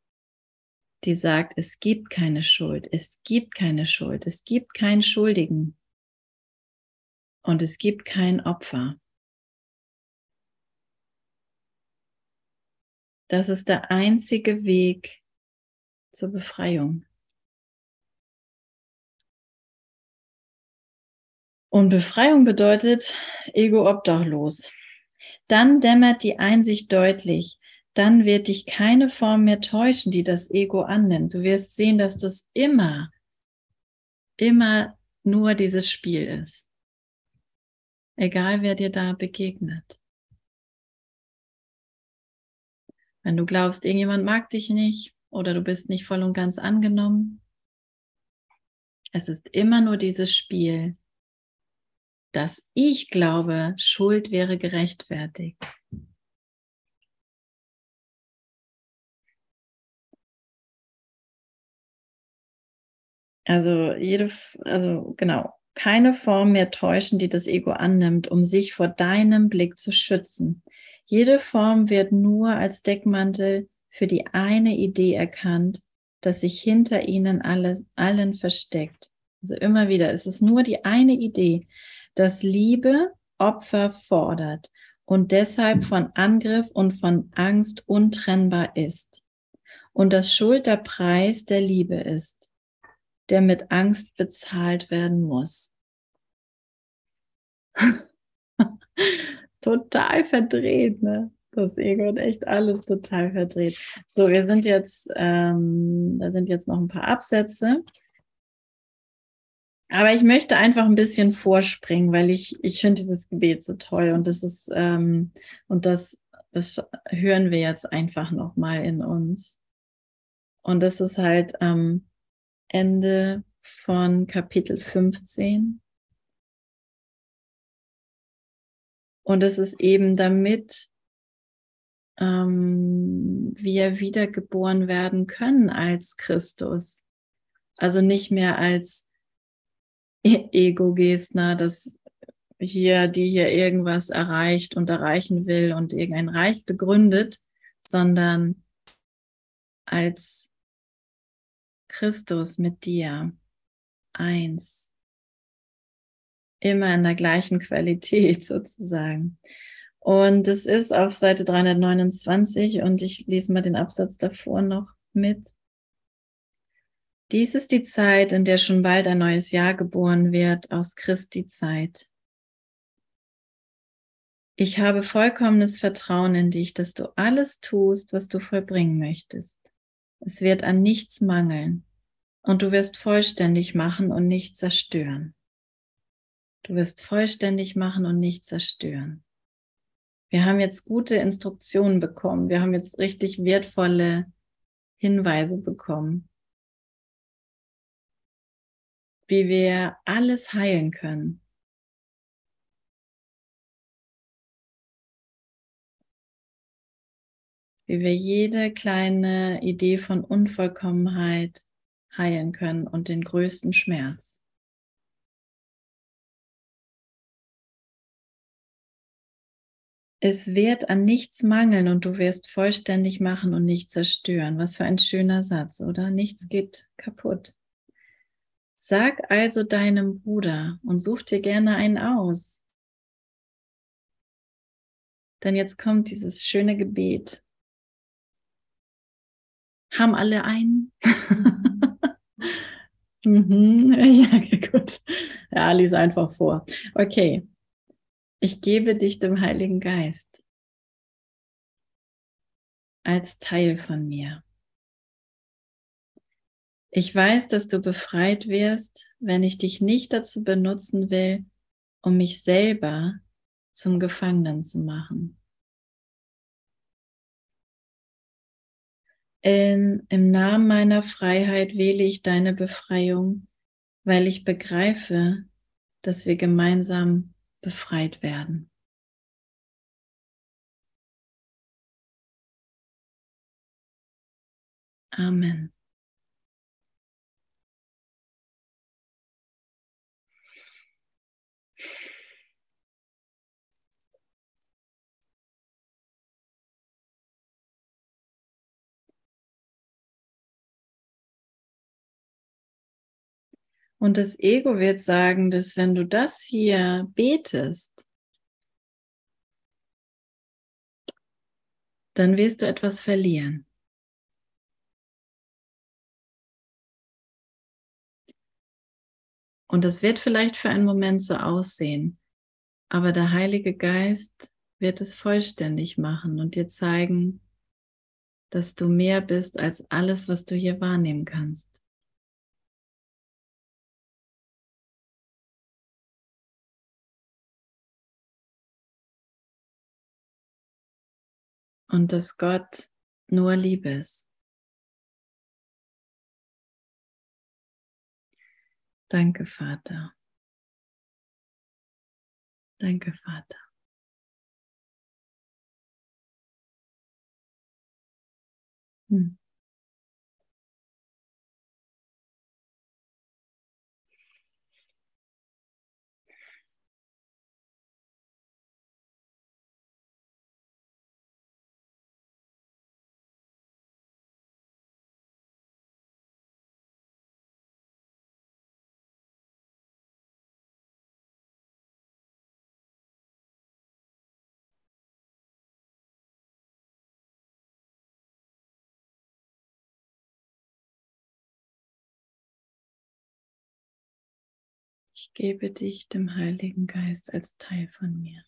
die sagt, es gibt keine Schuld, es gibt keine Schuld, es gibt keinen Schuldigen und es gibt kein Opfer. Das ist der einzige Weg zur Befreiung. Und Befreiung bedeutet ego obdachlos. Dann dämmert die Einsicht deutlich. Dann wird dich keine Form mehr täuschen, die das Ego annimmt. Du wirst sehen, dass das immer, immer nur dieses Spiel ist. Egal wer dir da begegnet. Wenn du glaubst, irgendjemand mag dich nicht oder du bist nicht voll und ganz angenommen, es ist immer nur dieses Spiel, dass ich glaube, Schuld wäre gerechtfertigt. Also jede, also genau, keine Form mehr täuschen, die das Ego annimmt, um sich vor deinem Blick zu schützen. Jede Form wird nur als Deckmantel für die eine Idee erkannt, dass sich hinter ihnen alle, allen versteckt. Also immer wieder, es ist nur die eine Idee, dass Liebe Opfer fordert und deshalb von Angriff und von Angst untrennbar ist. Und dass Schuld der Preis der Liebe ist, der mit Angst bezahlt werden muss. total verdreht, ne? Das Ego hat echt alles total verdreht. So, wir sind jetzt, ähm, da sind jetzt noch ein paar Absätze. Aber ich möchte einfach ein bisschen vorspringen, weil ich, ich finde dieses Gebet so toll und das ist, ähm, und das, das hören wir jetzt einfach nochmal in uns. Und das ist halt am Ende von Kapitel 15. Und es ist eben damit ähm, wir wiedergeboren werden können als Christus. Also nicht mehr als Ego-Gestner, das hier, die hier irgendwas erreicht und erreichen will und irgendein Reich begründet, sondern als Christus mit dir eins. Immer in der gleichen Qualität sozusagen. Und es ist auf Seite 329 und ich lese mal den Absatz davor noch mit. Dies ist die Zeit, in der schon bald ein neues Jahr geboren wird aus Christi Zeit. Ich habe vollkommenes Vertrauen in dich, dass du alles tust, was du vollbringen möchtest. Es wird an nichts mangeln und du wirst vollständig machen und nicht zerstören. Du wirst vollständig machen und nicht zerstören. Wir haben jetzt gute Instruktionen bekommen. Wir haben jetzt richtig wertvolle Hinweise bekommen wie wir alles heilen können. Wie wir jede kleine Idee von Unvollkommenheit heilen können und den größten Schmerz. Es wird an nichts mangeln und du wirst vollständig machen und nicht zerstören. Was für ein schöner Satz, oder? Nichts geht kaputt. Sag also deinem Bruder und such dir gerne einen aus. Denn jetzt kommt dieses schöne Gebet. Haben alle einen? mhm. Ja, gut. Ja, lies einfach vor. Okay. Ich gebe dich dem Heiligen Geist als Teil von mir. Ich weiß, dass du befreit wirst, wenn ich dich nicht dazu benutzen will, um mich selber zum Gefangenen zu machen. In, Im Namen meiner Freiheit wähle ich deine Befreiung, weil ich begreife, dass wir gemeinsam befreit werden. Amen. Und das Ego wird sagen, dass wenn du das hier betest, dann wirst du etwas verlieren. Und das wird vielleicht für einen Moment so aussehen, aber der Heilige Geist wird es vollständig machen und dir zeigen, dass du mehr bist als alles, was du hier wahrnehmen kannst. Und dass Gott nur Liebe ist. Danke, Vater. Danke, Vater. Hm. Ich gebe dich dem Heiligen Geist als Teil von mir.